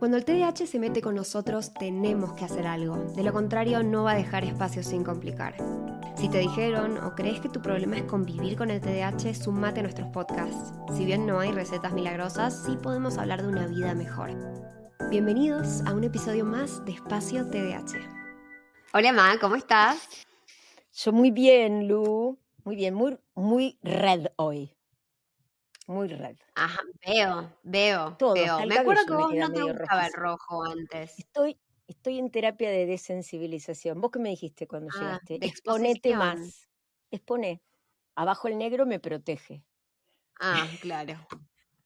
Cuando el TDAH se mete con nosotros, tenemos que hacer algo. De lo contrario, no va a dejar espacio sin complicar. Si te dijeron o crees que tu problema es convivir con el TDAH, sumate a nuestros podcasts. Si bien no hay recetas milagrosas, sí podemos hablar de una vida mejor. Bienvenidos a un episodio más de Espacio TDAH. Hola, Ma, ¿cómo estás? Yo muy bien, Lu. Muy bien, muy, muy red hoy. Muy red. Ajá, veo, veo, Todo, veo. Me acuerdo que vos no te gustaba el rojo antes. Estoy, estoy en terapia de desensibilización. ¿Vos qué me dijiste cuando Ah, llegaste? Exponete más. Expone. Abajo el negro me protege. Ah, claro,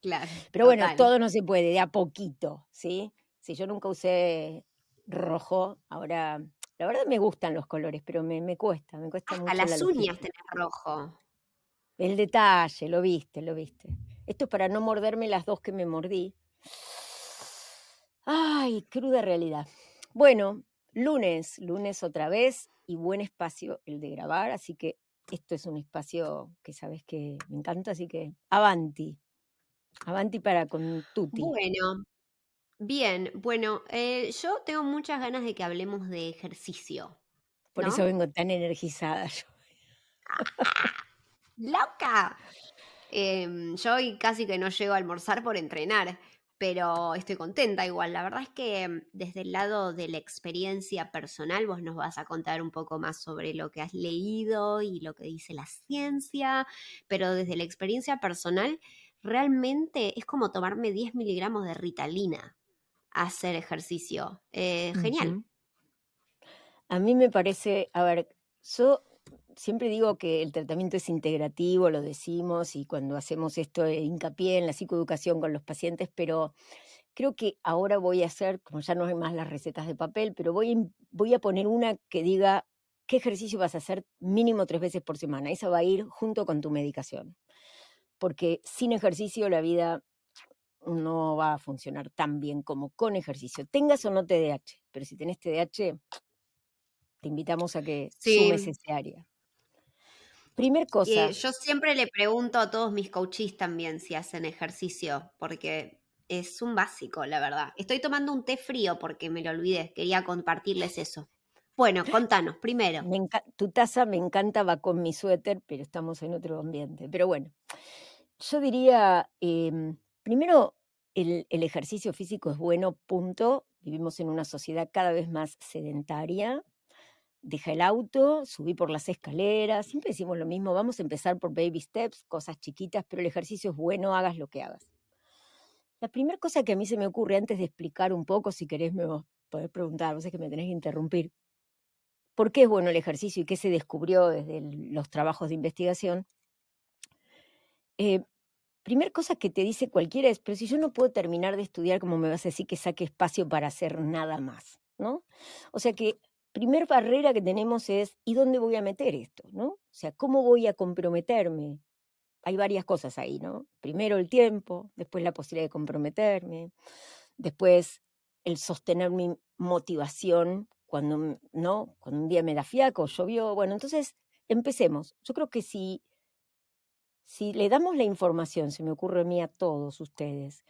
claro. Pero bueno, todo no se puede, de a poquito, ¿sí? Si yo nunca usé rojo, ahora, la verdad me gustan los colores, pero me, me cuesta, me cuesta Hasta mucho las la uñas tenés rojo. El detalle, lo viste, lo viste. Esto es para no morderme las dos que me mordí. Ay, cruda realidad. Bueno, lunes, lunes otra vez y buen espacio el de grabar, así que esto es un espacio que sabes que me encanta, así que avanti. Avanti para con tutti. Bueno, bien, bueno, eh, yo tengo muchas ganas de que hablemos de ejercicio, Por eso vengo tan energizada yo. ¡Loca! Em, yo hoy casi que no llego a almorzar por entrenar, pero estoy contenta igual. La verdad es que em, desde el lado de la experiencia personal, vos nos vas a contar un poco más sobre lo que has leído y lo que dice la ciencia, pero desde la experiencia personal, realmente es como tomarme 10 miligramos de Ritalina a hacer ejercicio. Eh, genial. A mí me parece, a ver, yo siempre digo que el tratamiento es integrativo, lo decimos, y cuando hacemos esto eh, hincapié en la psicoeducación con los pacientes, pero creo que ahora voy a hacer, como ya no hay más las recetas de papel, pero voy, a im- voy a poner una que diga qué ejercicio vas a hacer mínimo tres veces por semana. Esa va a ir junto con tu medicación, porque sin ejercicio la vida no va a funcionar tan bien como con ejercicio. Tengas o no TDAH, pero si tenés TDAH, te invitamos a que sumes Sí. ese área. Primer cosa, Eh, yo siempre le pregunto a todos mis coaches también si hacen ejercicio, porque es un básico, la verdad. Estoy tomando un té frío porque me lo olvidé, quería compartirles eso. Bueno, contanos, primero. me tu taza me encanta, va con mi suéter, pero estamos en otro ambiente. Pero bueno, yo diría, em, primero, el, el ejercicio físico es bueno, punto. Vivimos en una sociedad cada vez más sedentaria. Deja el auto, subí por las escaleras, siempre decimos lo mismo, vamos a empezar por baby steps, cosas chiquitas, pero el ejercicio es bueno, hagas lo que hagas. La primera cosa que a mí se me ocurre antes de explicar un poco, si querés me vas a preguntar, vos es que me tenés que interrumpir, ¿por qué es bueno el ejercicio y qué se descubrió desde los trabajos de investigación? Eh, primer cosa que te dice cualquiera es, pero si yo no puedo terminar de estudiar, ¿cómo me vas a decir que saque espacio para hacer nada más? ¿No? O sea que primer barrera que tenemos es, ¿y dónde voy a meter esto? ¿No? O sea, ¿cómo voy a comprometerme? Hay varias cosas ahí, ¿no? Primero el tiempo, después la posibilidad de comprometerme, después el sostener mi motivación cuando, ¿no? Cuando un día me da fiaco, llovió, bueno, entonces empecemos. Yo creo que si, si le damos la información, se me ocurre a mí a todos ustedes,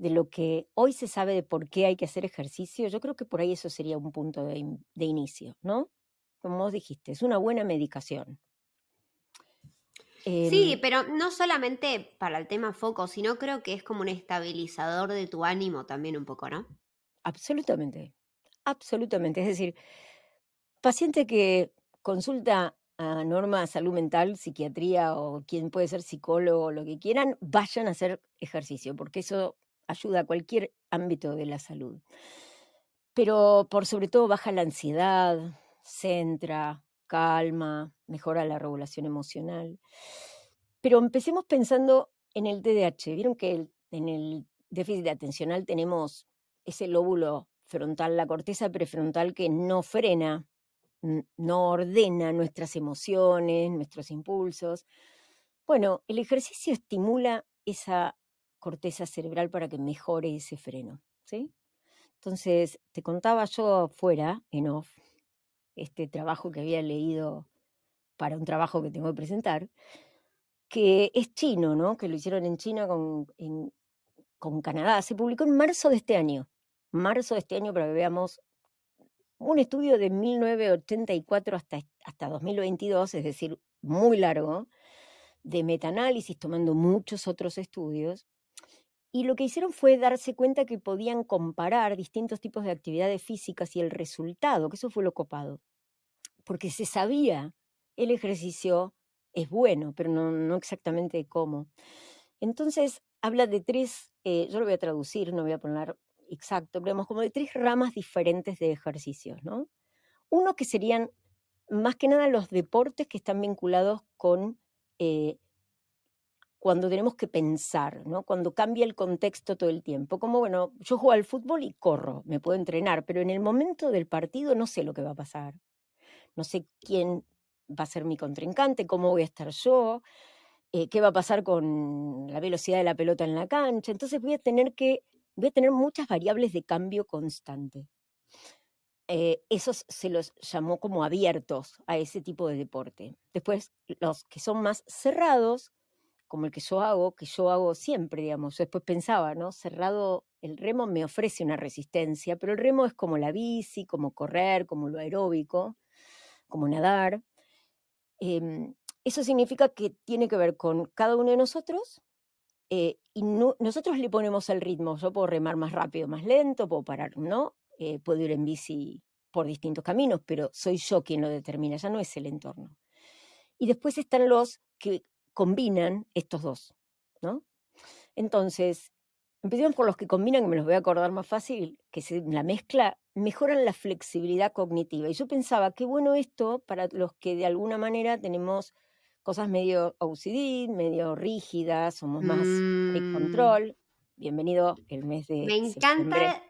de lo que hoy se sabe de por qué hay que hacer ejercicio, yo creo que por ahí eso sería un punto de, in- de inicio, ¿no? Como vos dijiste, es una buena medicación. Sí, Em, pero no solamente para el tema foco, sino creo que es como un estabilizador de tu ánimo también un poco, ¿no? absolutamente, absolutamente. Es decir, paciente que consulta a Norma Salud Mental, psiquiatría o quien puede ser psicólogo o lo que quieran, vayan a hacer ejercicio, porque eso ayuda a cualquier ámbito de la salud. Pero por sobre todo baja la ansiedad, centra, calma, mejora la regulación emocional. Pero empecemos pensando en el TDAH. Vieron que en el déficit atencional tenemos ese lóbulo frontal, la corteza prefrontal que no frena, no ordena nuestras emociones, nuestros impulsos. Bueno, el ejercicio estimula esa corteza cerebral para que mejore ese freno, ¿sí? Entonces, te contaba yo fuera, en off, este trabajo que había leído para un trabajo que tengo que presentar, que es chino, ¿no? Que lo hicieron en China con, con Canadá. Se publicó en marzo de este año. marzo de este año para que veamos un estudio de 1984 hasta, hasta 2022, es decir, muy largo, de metaanálisis, tomando muchos otros estudios. Y lo que hicieron fue darse cuenta que podían comparar distintos tipos de actividades físicas y el resultado, que eso fue lo copado. Porque se sabía, el ejercicio es bueno, pero no, exactamente cómo. Entonces, habla de tres, eh, yo lo voy a traducir, no voy a poner exacto, hablamos como de tres ramas diferentes de ejercicios, ¿no? Uno que serían más que nada los deportes que están vinculados con eh, cuando tenemos que pensar, ¿no? Cuando cambia el contexto todo el tiempo. Como, bueno, yo juego al fútbol y corro, me puedo entrenar, pero en el momento del partido no sé lo que va a pasar. No sé quién va a ser mi contrincante, cómo voy a estar yo, eh, qué va a pasar con la velocidad de la pelota en la cancha. Entonces voy a tener que voy a tener muchas variables de cambio constante. Eh, esos se los llamó como abiertos a ese tipo de deporte. Después, los que son más cerrados, como el que yo hago, que yo hago siempre, digamos. después pensaba, ¿no? Cerrado, el remo me ofrece una resistencia, pero el remo es como la bici, como correr, como lo aeróbico, como nadar. Em, eso significa que tiene que ver con cada uno de nosotros eh, y nosotros le ponemos el ritmo. Yo puedo remar más rápido, más lento, puedo parar, ¿no? Eh, puedo ir en bici por distintos caminos, pero soy yo quien lo determina, ya no es el entorno. Y después están los que combinan estos dos, ¿no? Entonces, empecemos por los que combinan, que me los voy a acordar más fácil, que se, la mezcla mejoran la flexibilidad cognitiva. Y yo pensaba, qué bueno esto para los que de alguna manera tenemos cosas medio OCD, medio rígidas, somos más de mm. control. Bienvenido el mes de. Me encanta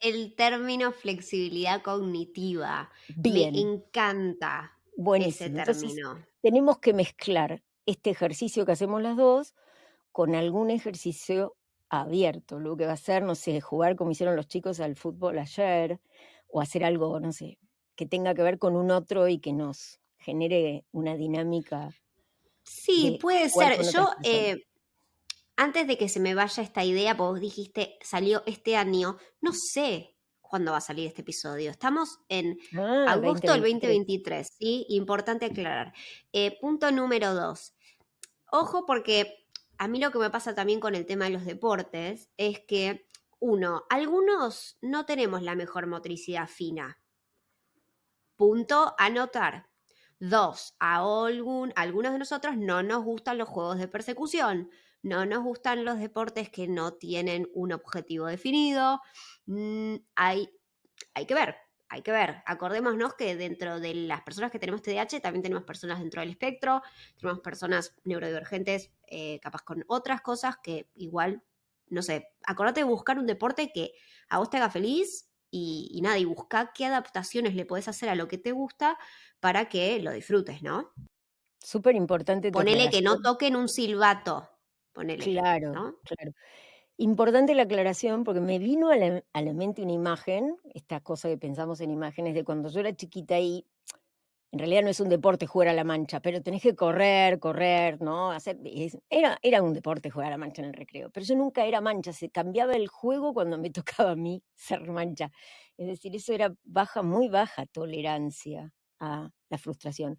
el término flexibilidad cognitiva. Me encanta ese término. tenemos que mezclar este ejercicio que hacemos las dos con algún ejercicio abierto. Lo que va a ser, no sé, jugar como hicieron los chicos al fútbol ayer, o hacer algo, no sé, que tenga que ver con un otro y que nos genere una dinámica Sí, puede ser. Yo, eh, antes de que se me vaya esta idea, vos dijiste, salió este año, no sé cuándo va a salir este episodio. Estamos en ah, agosto del 2023, ¿sí? Importante aclarar. Eh, punto número dos. Ojo porque a mí lo que me pasa también con el tema de los deportes es que, uno, algunos no tenemos la mejor motricidad fina. Punto anotar. Dos, a algún, algunos de nosotros no nos gustan los juegos de persecución, no nos gustan los deportes que no tienen un objetivo definido. Mm, hay, hay que ver, hay que ver. Acordémonos que dentro de las personas que tenemos TDAH también tenemos personas dentro del espectro, tenemos personas neurodivergentes, eh, capaz con otras cosas que igual, no sé, acordate de buscar un deporte que a vos te haga feliz y, nada, y busca qué adaptaciones le puedes hacer a lo que te gusta para que lo disfrutes, ¿no? Súper importante. Ponele que no toquen un silbato. Ponele. Claro, claro. Importante la aclaración porque me vino a la, mente una imagen, esta cosa que pensamos en imágenes de cuando yo era chiquita y en realidad no es un deporte jugar a la mancha, pero tenés que correr, correr, ¿no? Hacer, era, era un deporte jugar a la mancha en el recreo, pero yo nunca era mancha, se cambiaba el juego cuando me tocaba a mí ser mancha. Es decir, eso era baja, muy baja tolerancia a la frustración.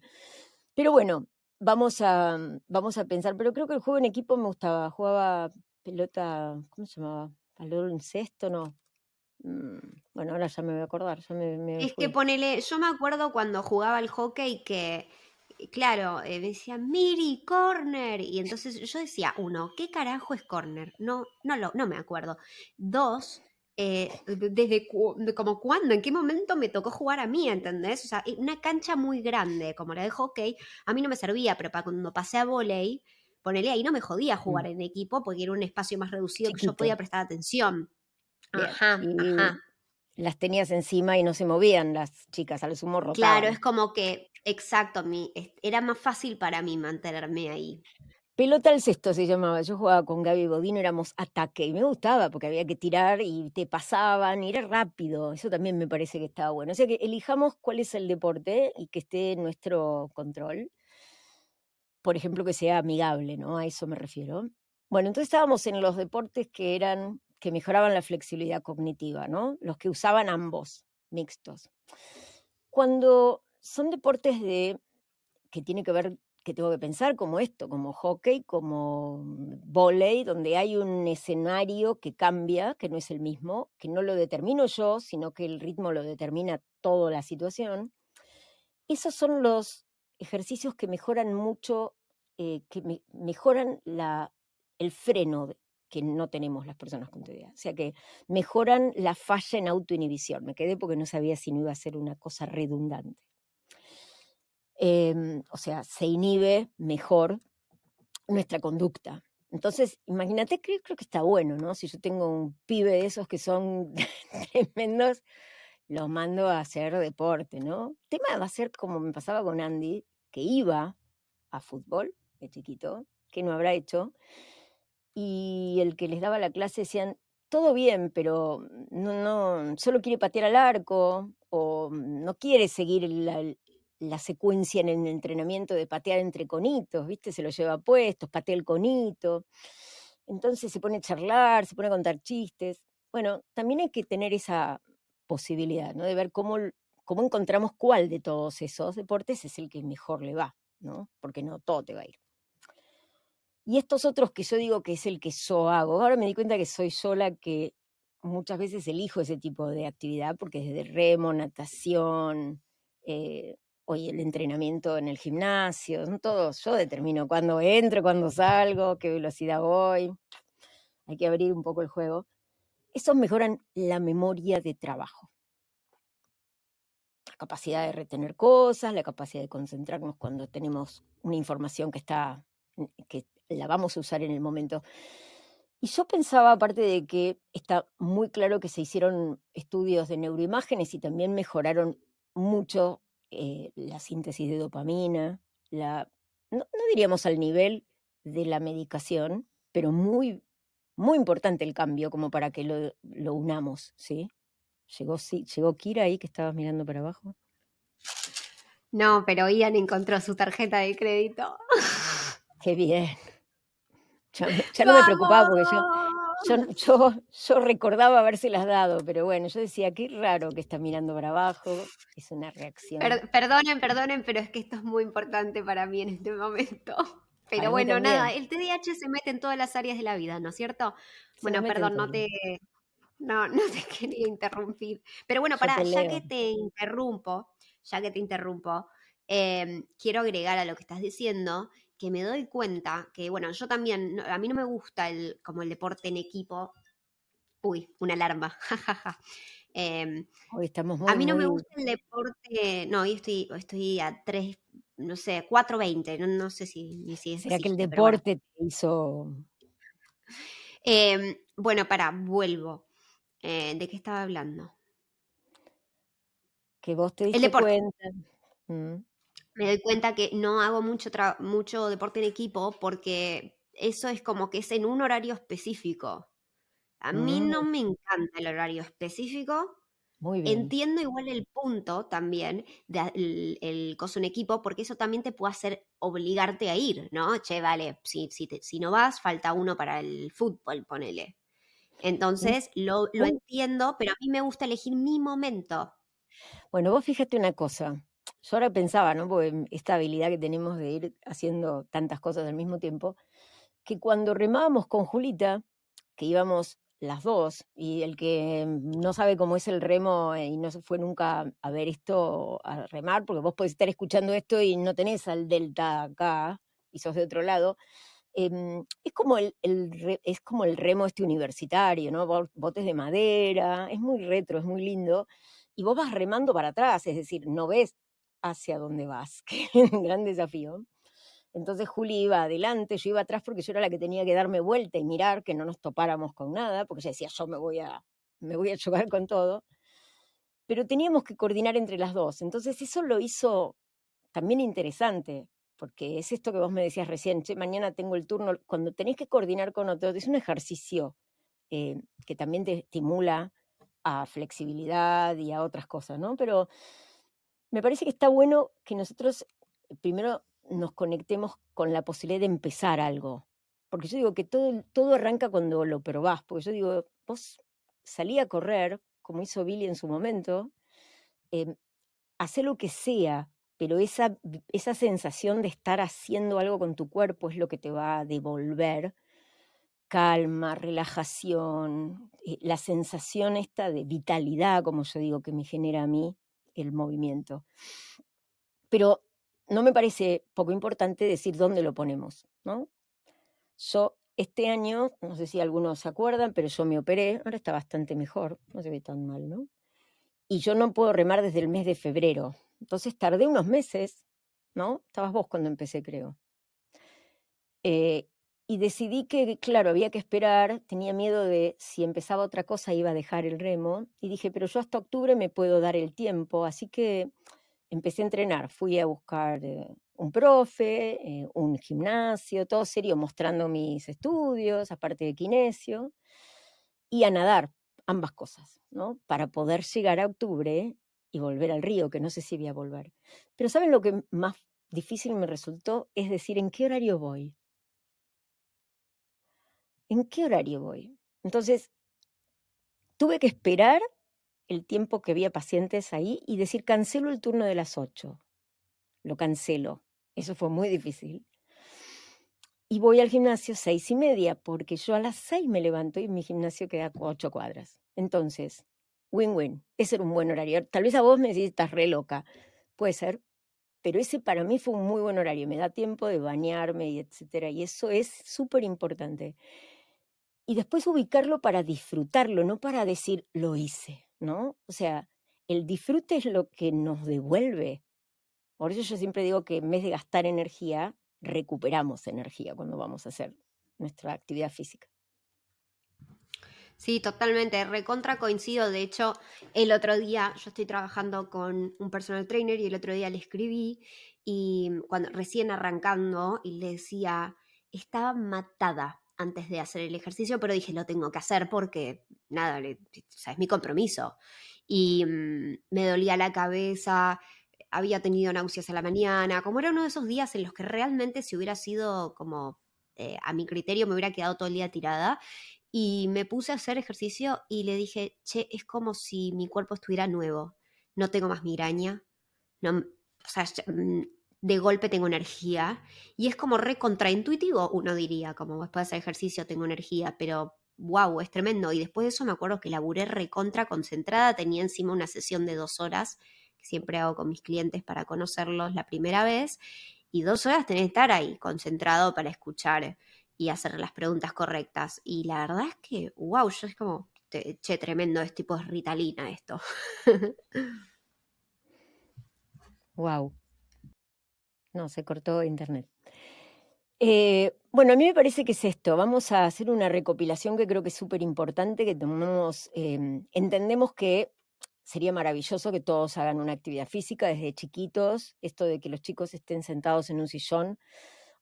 Pero bueno, vamos a, vamos a pensar, pero creo que el juego en equipo me gustaba, jugaba pelota, ¿cómo se llamaba? Baloncesto, no, Mm, bueno, ahora ya me voy a acordar. es que ponele, yo me acuerdo cuando jugaba al hockey que, eh, claro, eh, decía Miri, corner. Y entonces yo decía, uno, ¿qué carajo es corner? No, no, lo, no me acuerdo. Dos, eh, desde como cuándo, en qué momento me tocó jugar a mí, ¿entendés? O sea, una cancha muy grande como la de hockey, a mí no me servía, pero para cuando pasé a volei, ponele ahí no me jodía jugar mm. en equipo porque era un espacio más reducido que yo podía prestar atención. Ajá, ajá. Las tenías encima y no se movían las chicas, a lo sumo rotaban. Claro, es como que, exacto, mi, era más fácil para mí mantenerme ahí. Pelota al cesto se llamaba. Yo jugaba con Gaby Bodino, éramos ataque y me gustaba porque había que tirar y te pasaban y era rápido. Eso también me parece que estaba bueno. O sea que elijamos cuál es el deporte y que esté en nuestro control. Por ejemplo, que sea amigable, ¿no? A eso me refiero. Bueno, entonces estábamos en los deportes que eran que mejoraban la flexibilidad cognitiva, ¿no? Los que usaban ambos, mixtos. Cuando son deportes de que tiene que ver, que tengo que pensar como esto, como hockey, como volei, donde hay un escenario que cambia, que no es el mismo, que no lo determino yo, sino que el ritmo lo determina toda la situación. Esos son los ejercicios que mejoran mucho, eh, que mejoran la, el freno que no tenemos las personas con TDA. O sea que mejoran la falla en autoinhibición. Me quedé porque no sabía si no iba a ser una cosa redundante. Em, o sea, se inhibe mejor nuestra conducta. Entonces, imagínate que creo que está bueno, ¿no? Si yo tengo un pibe de esos que son tremendos, los mando a hacer deporte, ¿no? El tema va a ser como me pasaba con Andy, que iba a fútbol de chiquito, que no habrá hecho, y el que les daba la clase decían, todo bien, pero no, no, solo quiere patear al arco o no quiere seguir la, secuencia en el entrenamiento de patear entre conitos, ¿viste? Se lo lleva puestos, patea el conito. Entonces se pone a charlar, se pone a contar chistes. Bueno, también hay que tener esa posibilidad, ¿no? De ver cómo, cómo encontramos cuál de todos esos deportes es el que mejor le va, ¿no? Porque no todo te va a ir. Y estos otros que yo digo que es el que yo hago, ahora me di cuenta que soy yo la que muchas veces elijo ese tipo de actividad, porque desde remo, natación, eh, hoy el entrenamiento en el gimnasio, son yo determino cuándo entro, cuándo salgo, qué velocidad voy, hay que abrir un poco el juego. Esos mejoran la memoria de trabajo. La capacidad de retener cosas, la capacidad de concentrarnos cuando tenemos una información que está que la vamos a usar en el momento. Y yo pensaba, aparte de que está muy claro que se hicieron estudios de neuroimágenes y también mejoraron mucho eh, la síntesis de dopamina, la, no, diríamos al nivel de la medicación, pero muy, muy importante el cambio como para que lo, lo unamos, ¿sí? Llegó, sí, llegó Kira ahí que estabas mirando para abajo. No, pero Ian encontró su tarjeta de crédito. Qué bien. Ya, no me preocupaba porque yo, yo, yo, recordaba habérselas dado, pero bueno, yo decía, qué raro que está mirando para abajo, es una reacción. perdonen, perdonen, pero es que esto es muy importante para mí en este momento. Pero bueno, nada, el TDAH se mete en todas las áreas de la vida, ¿no es cierto? bueno, perdón, no te, no, no te quería interrumpir. Pero bueno, para, ya que te interrumpo, ya que te interrumpo, em, quiero agregar a lo que estás diciendo que me doy cuenta que, bueno, yo también, a mí no me gusta el, como el deporte en equipo. Uy, una alarma, jajaja. Em, hoy estamos muy, a mí no me gusta el deporte, no, hoy estoy, estoy a 3, no sé, 4.20, no, no sé si, si es ¿Será que el deporte te hizo...? Em, bueno, para, vuelvo. Eh, ¿De qué estaba hablando? Que vos te diste cuenta. Mm me doy cuenta que no hago mucho, mucho deporte en equipo porque eso es como que es en un horario específico. A mí no mm. me encanta el horario específico. Muy bien. Entiendo igual el punto también del el coso en equipo, porque eso también te puede hacer obligarte a ir, ¿no? Che, vale, si, si, si no vas, falta uno para el fútbol, ponele. Entonces, lo, lo entiendo, pero a mí me gusta elegir mi momento. Bueno, vos fíjate una cosa. Yo ahora pensaba, ¿no? Porque esta habilidad que tenemos de ir haciendo tantas cosas al mismo tiempo, que cuando remábamos con Julita, que íbamos las dos, y el que no sabe cómo es el remo y no se fue nunca a ver esto, a remar, porque vos podés estar escuchando esto y no tenés al delta acá, y sos de otro lado, em, es, como el, es como el remo este universitario, ¿no? Botes de madera, es muy retro, es muy lindo, y vos vas remando para atrás, es decir, no ves hacia dónde vas, que es gran desafío. Entonces Juli iba adelante, yo iba atrás porque yo era la que tenía que darme vuelta y mirar que no nos topáramos con nada, porque ella decía, yo me voy a, me voy a chocar con todo. Pero teníamos que coordinar entre las dos. Entonces eso lo hizo también interesante, porque es esto que vos me decías recién, che, mañana tengo el turno, cuando tenés que coordinar con otros, es un ejercicio eh, que también te estimula a flexibilidad y a otras cosas, ¿no? Pero me parece que está bueno que nosotros primero nos conectemos con la posibilidad de empezar algo. Porque yo digo que todo, todo arranca cuando lo probás. Porque yo digo, vos salí a correr, como hizo Billy en su momento, eh, hace lo que sea, pero esa, esa sensación de estar haciendo algo con tu cuerpo es lo que te va a devolver calma, relajación, eh, la sensación esta de vitalidad, como yo digo, que me genera a mí el movimiento. Pero no me parece poco importante decir dónde lo ponemos, ¿no? Yo este año, no sé si algunos se acuerdan, pero yo me operé, ahora está bastante mejor, no se ve tan mal, ¿no? Y yo no puedo remar desde el mes de febrero. Entonces tardé unos meses, ¿no? Estabas vos cuando empecé, creo. Eh, y decidí que, claro, había que esperar, tenía miedo de si empezaba otra cosa iba a dejar el remo, y dije, pero yo hasta octubre me puedo dar el tiempo, así que empecé a entrenar, fui a buscar eh, un profe, eh, un gimnasio, todo serio, mostrando mis estudios, aparte de kinesio, y a nadar, ambas cosas, ¿no? Para poder llegar a octubre y volver al río, que no sé si voy a volver. Pero ¿saben lo que más difícil me resultó? Es decir, ¿en qué horario voy? ¿En qué horario voy? Entonces, tuve que esperar el tiempo que había pacientes ahí y decir, cancelo el turno de las 8. Lo cancelo. Eso fue muy difícil. Y voy al gimnasio seis y media, porque yo a las seis me levanto y mi gimnasio queda a ocho cuadras. Entonces, win-win. Ese era un buen horario. Tal vez a vos me decís, estás re loca. Puede ser. Pero ese para mí fue un muy buen horario. Me da tiempo de bañarme y etcétera. Y eso es súper importante. Y después ubicarlo para disfrutarlo, no para decir, lo hice. ¿No? O sea, el disfrute es lo que nos devuelve. Por eso yo siempre digo que en vez de gastar energía, recuperamos energía cuando vamos a hacer nuestra actividad física. Sí, totalmente, recontra coincido. De hecho, el otro día yo estoy trabajando con un personal trainer y el otro día le escribí y cuando recién arrancando y le decía, estaba matada antes de hacer el ejercicio, pero dije, lo tengo que hacer porque, nada, es mi compromiso. Y mm, me dolía la cabeza, había tenido náuseas a la mañana, como era uno de esos días en los que realmente si hubiera sido como eh, a mi criterio me hubiera quedado todo el día tirada. Y me puse a hacer ejercicio y le dije, che, es como si mi cuerpo estuviera nuevo. No tengo más migraña. No, o sea, mm, de golpe tengo energía. Y es como re contraintuitivo, uno diría, como después de hacer ejercicio tengo energía, pero wow, es tremendo. Y después de eso me acuerdo que laburé recontra concentrada, tenía encima una sesión de dos horas, que siempre hago con mis clientes para conocerlos la primera vez, y dos horas tenés que estar ahí concentrado para escuchar y hacer las preguntas correctas. Y la verdad es que, wow, yo es como, che, tremendo, es tipo ritalina esto. wow. No, se cortó internet. Eh, bueno, a mí me parece que es esto. Vamos a hacer una recopilación que creo que es súper importante, que tomemos, em, entendemos que sería maravilloso que todos hagan una actividad física desde chiquitos, esto de que los chicos estén sentados en un sillón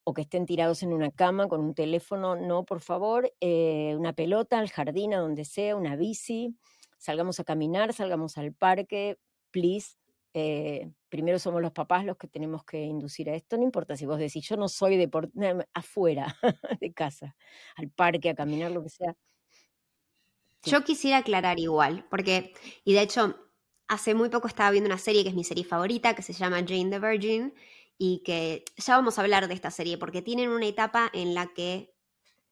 o que estén tirados en una cama con un teléfono, no, por favor, eh, una pelota al jardín, a donde sea, una bici, salgamos a caminar, salgamos al parque, please, eh, primero somos los papás los que tenemos que inducir a esto, no importa si vos decís, yo no soy de afuera de casa, al parque, a caminar, lo que sea. Yo quisiera aclarar igual, porque, y de hecho, hace muy poco estaba viendo una serie que es mi serie favorita, que se llama Jane the Virgin, y que ya vamos a hablar de esta serie, porque tienen una etapa en la que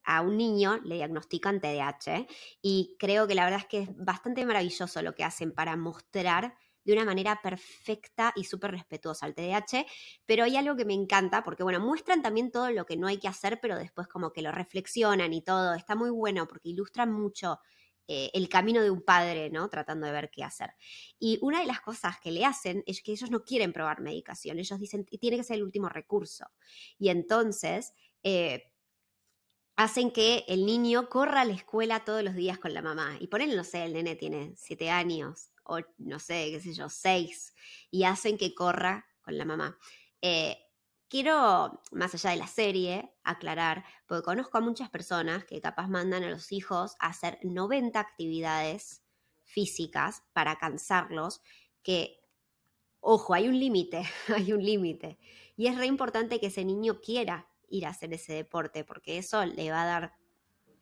a un niño le diagnostican TDAH, y creo que la verdad es que es bastante maravilloso lo que hacen para mostrar de una manera perfecta y súper respetuosa al TDAH, pero hay algo que me encanta, porque bueno, muestran también todo lo que no hay que hacer, pero después como que lo reflexionan y todo, está muy bueno porque ilustran mucho eh, el camino de un padre, ¿no? Tratando de ver qué hacer. Y una de las cosas que le hacen es que ellos no quieren probar medicación, ellos dicen, tiene que ser el último recurso. Y entonces... Eh, hacen que el niño corra a la escuela todos los días con la mamá. Y ponen, no sé, el nene tiene siete años, o no sé, qué sé yo, seis, y hacen que corra con la mamá. Eh, quiero, más allá de la serie, aclarar, porque conozco a muchas personas que capaz mandan a los hijos a hacer 90 actividades físicas para cansarlos, que, ojo, hay un límite, hay un límite. Y es re importante que ese niño quiera ir a hacer ese deporte, porque eso le va a dar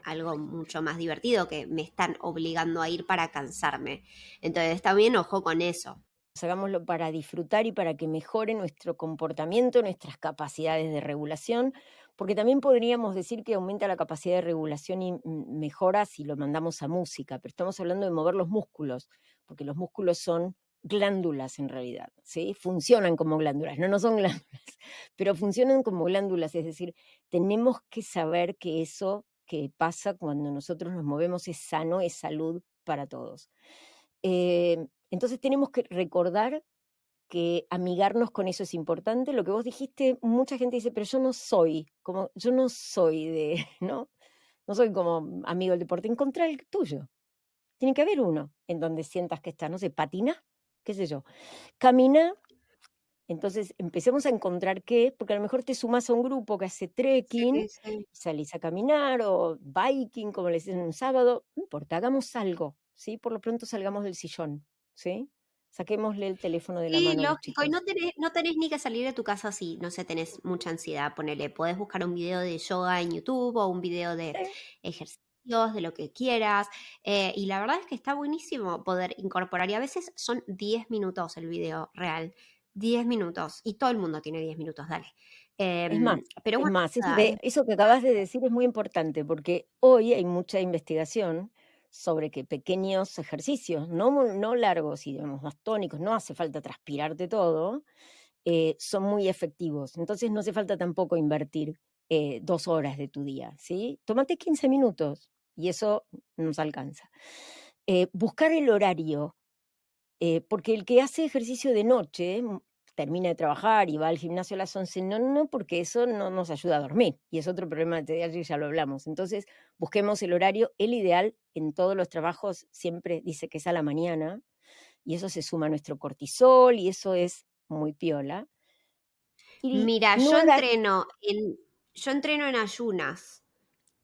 algo mucho más divertido que me están obligando a ir para cansarme. Entonces, está bien, ojo con eso. Hagámoslo para disfrutar y para que mejore nuestro comportamiento, nuestras capacidades de regulación, porque también podríamos decir que aumenta la capacidad de regulación y mejora si lo mandamos a música, pero estamos hablando de mover los músculos, porque los músculos son glándulas en realidad, ¿sí? Funcionan como glándulas, no, no son glándulas, pero funcionan como glándulas, es decir, tenemos que saber que eso que pasa cuando nosotros nos movemos es sano, es salud para todos. Eh, entonces tenemos que recordar que amigarnos con eso es importante. Lo que vos dijiste, mucha gente dice, pero yo no soy, como yo no soy de, ¿no? No soy como amigo del deporte. Encontrar el tuyo. Tiene que haber uno en donde sientas que está, no sé, patina, qué sé yo. Camina. Entonces empecemos a encontrar qué, porque a lo mejor te sumas a un grupo que hace trekking, salís a caminar o biking, como le dicen un sábado, no importa, hagamos algo, ¿sí? Por lo pronto salgamos del sillón, ¿sí? Saquémosle el teléfono de la mano. lógico, y no tenés, no tenés ni que salir de tu casa si no sé, tenés mucha ansiedad, ponele, podés buscar un video de yoga en YouTube o un video de ejercicio de lo que quieras. Eh, y la verdad es que está buenísimo poder incorporar. Y a veces son 10 minutos el video real. 10 minutos. Y todo el mundo tiene 10 minutos, dale. es más, em, pero más eso, que acabas de decir es muy importante porque hoy hay mucha investigación sobre que pequeños ejercicios, no, no largos y digamos más tónicos, no hace falta transpirarte todo, eh, son muy efectivos. Entonces no hace falta tampoco invertir eh, dos horas de tu día, ¿sí? Tómate 15 minutos, y eso nos alcanza. Eh, buscar el horario, eh, porque el que hace ejercicio de noche mm, termina de trabajar y va al gimnasio a las 11, no, no, porque eso no nos ayuda a dormir y es otro problema de TDAH, ya lo hablamos. Entonces, busquemos el horario, el ideal en todos los trabajos siempre dice que es a la mañana y eso se suma a nuestro cortisol y eso es muy piola. Mira, yo entreno en, yo entreno en ayunas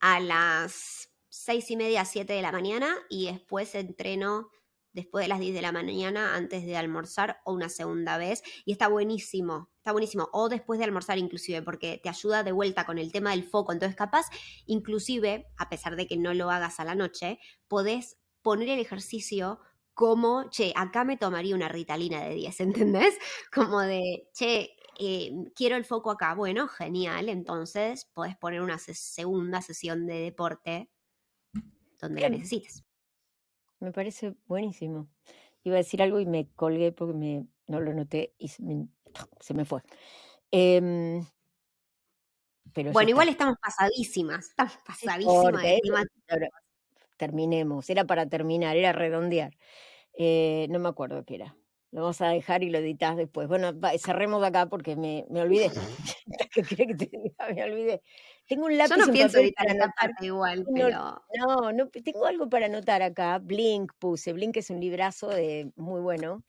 a las seis y media a 7 de la mañana y después entreno después de las 10 de la mañana antes de almorzar o una segunda vez y está buenísimo, está buenísimo o después de almorzar inclusive porque te ayuda de vuelta con el tema del foco, entonces capaz inclusive a pesar de que no lo hagas a la noche, podés poner el ejercicio como, che, acá me tomaría una ritalina de 10, ¿entendés? Como de, che, eh, quiero el foco acá. Bueno, genial. Entonces podés poner una segunda sesión de deporte donde la necesites. Me parece buenísimo. Iba a decir algo y me colgué porque me, no lo noté y se me, fue. Em, pero bueno, igual estamos pasadísimas, estamos pasadísimas. terminemos, era para terminar, era redondear. Eh, no me acuerdo qué era. Lo vamos a dejar y lo editas después. Bueno, cerremos acá porque me, me olvidé. ¿Qué que te diga? Me olvidé. Tengo un lápiz. Yo no pienso editar esta parte igual, pero. No, no, tengo algo para anotar acá. Blink puse. Blink es un librazo de, muy bueno.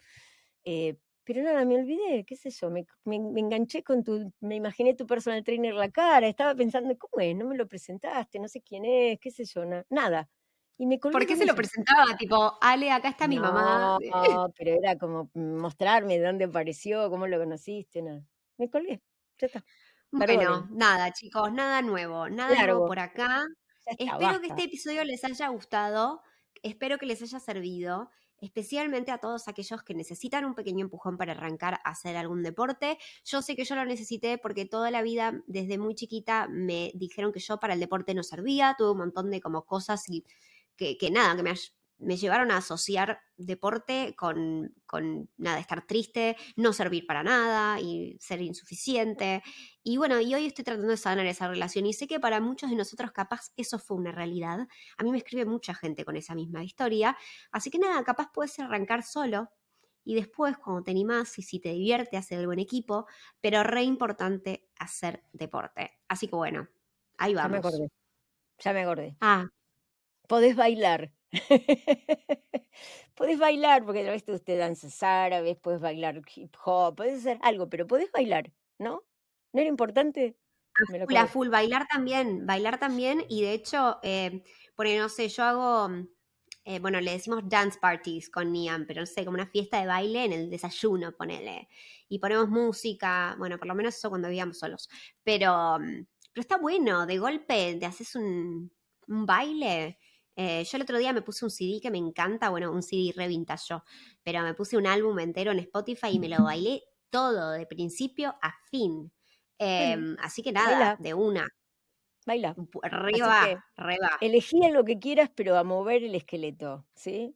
Eh, pero nada, me olvidé, qué sé yo, me, me, enganché con tu, me imaginé tu personal trainer la cara, estaba pensando, ¿cómo es? No me lo presentaste, no sé quién es, qué sé yo, nada. Y me ¿Por qué se lo presentaba? Tipo, Ale, acá está mi mamá. No, pero era como mostrarme de dónde apareció, cómo lo conociste, nada. Me colgué, ya está. Bueno, nada, chicos, nada nuevo, nada nuevo por acá. Espero que este episodio les haya gustado, espero que les haya servido, especialmente a todos aquellos que necesitan un pequeño empujón para arrancar a hacer algún deporte. Yo sé que yo lo necesité porque toda la vida, desde muy chiquita, me dijeron que yo para el deporte no servía, tuve un montón de como cosas y que, que nada, que me, me llevaron a asociar deporte con, con, nada, estar triste, no servir para nada y ser insuficiente. Y bueno, y hoy estoy tratando de sanar esa relación y sé que para muchos de nosotros capaz eso fue una realidad. A mí me escribe mucha gente con esa misma historia. Así que nada, capaz puedes arrancar solo y después cuando te animás y si te divierte hacer el buen equipo, pero re importante hacer deporte. Así que bueno, ahí vamos. Ya me acordé. Ya me acordé. Ah. Podés bailar. podés bailar, porque a veces usted danza árabes, puedes bailar hip hop, puedes hacer algo, pero podés bailar, ¿no? ¿No era importante? La full, bailar también, bailar también, y de hecho, eh, porque no sé, yo hago, eh, bueno, le decimos dance parties con Niam, pero no sé, como una fiesta de baile en el desayuno, ponele. Y ponemos música, bueno, por lo menos eso cuando vivíamos solos. Pero, mm, pero está bueno, de golpe te haces un, un baile. Eh, yo el otro día me puse un CD que me encanta, bueno, un CD re vintage yo, pero me puse un álbum entero en Spotify y me lo bailé todo, de principio a fin. Em, así que nada, de una. Baila. Arriba, arriba. Elegí lo que quieras, pero a mover el esqueleto, ¿sí?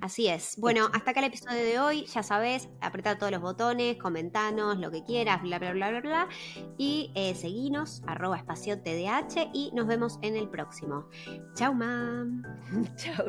Así es. Bueno, hasta acá el episodio de hoy. Ya sabes, apretar todos los botones, comentanos, lo que quieras, bla, bla, bla, bla, bla. Y eh, seguinos, arroba espacio TDH y nos vemos en el próximo. Chau, mam. Chau,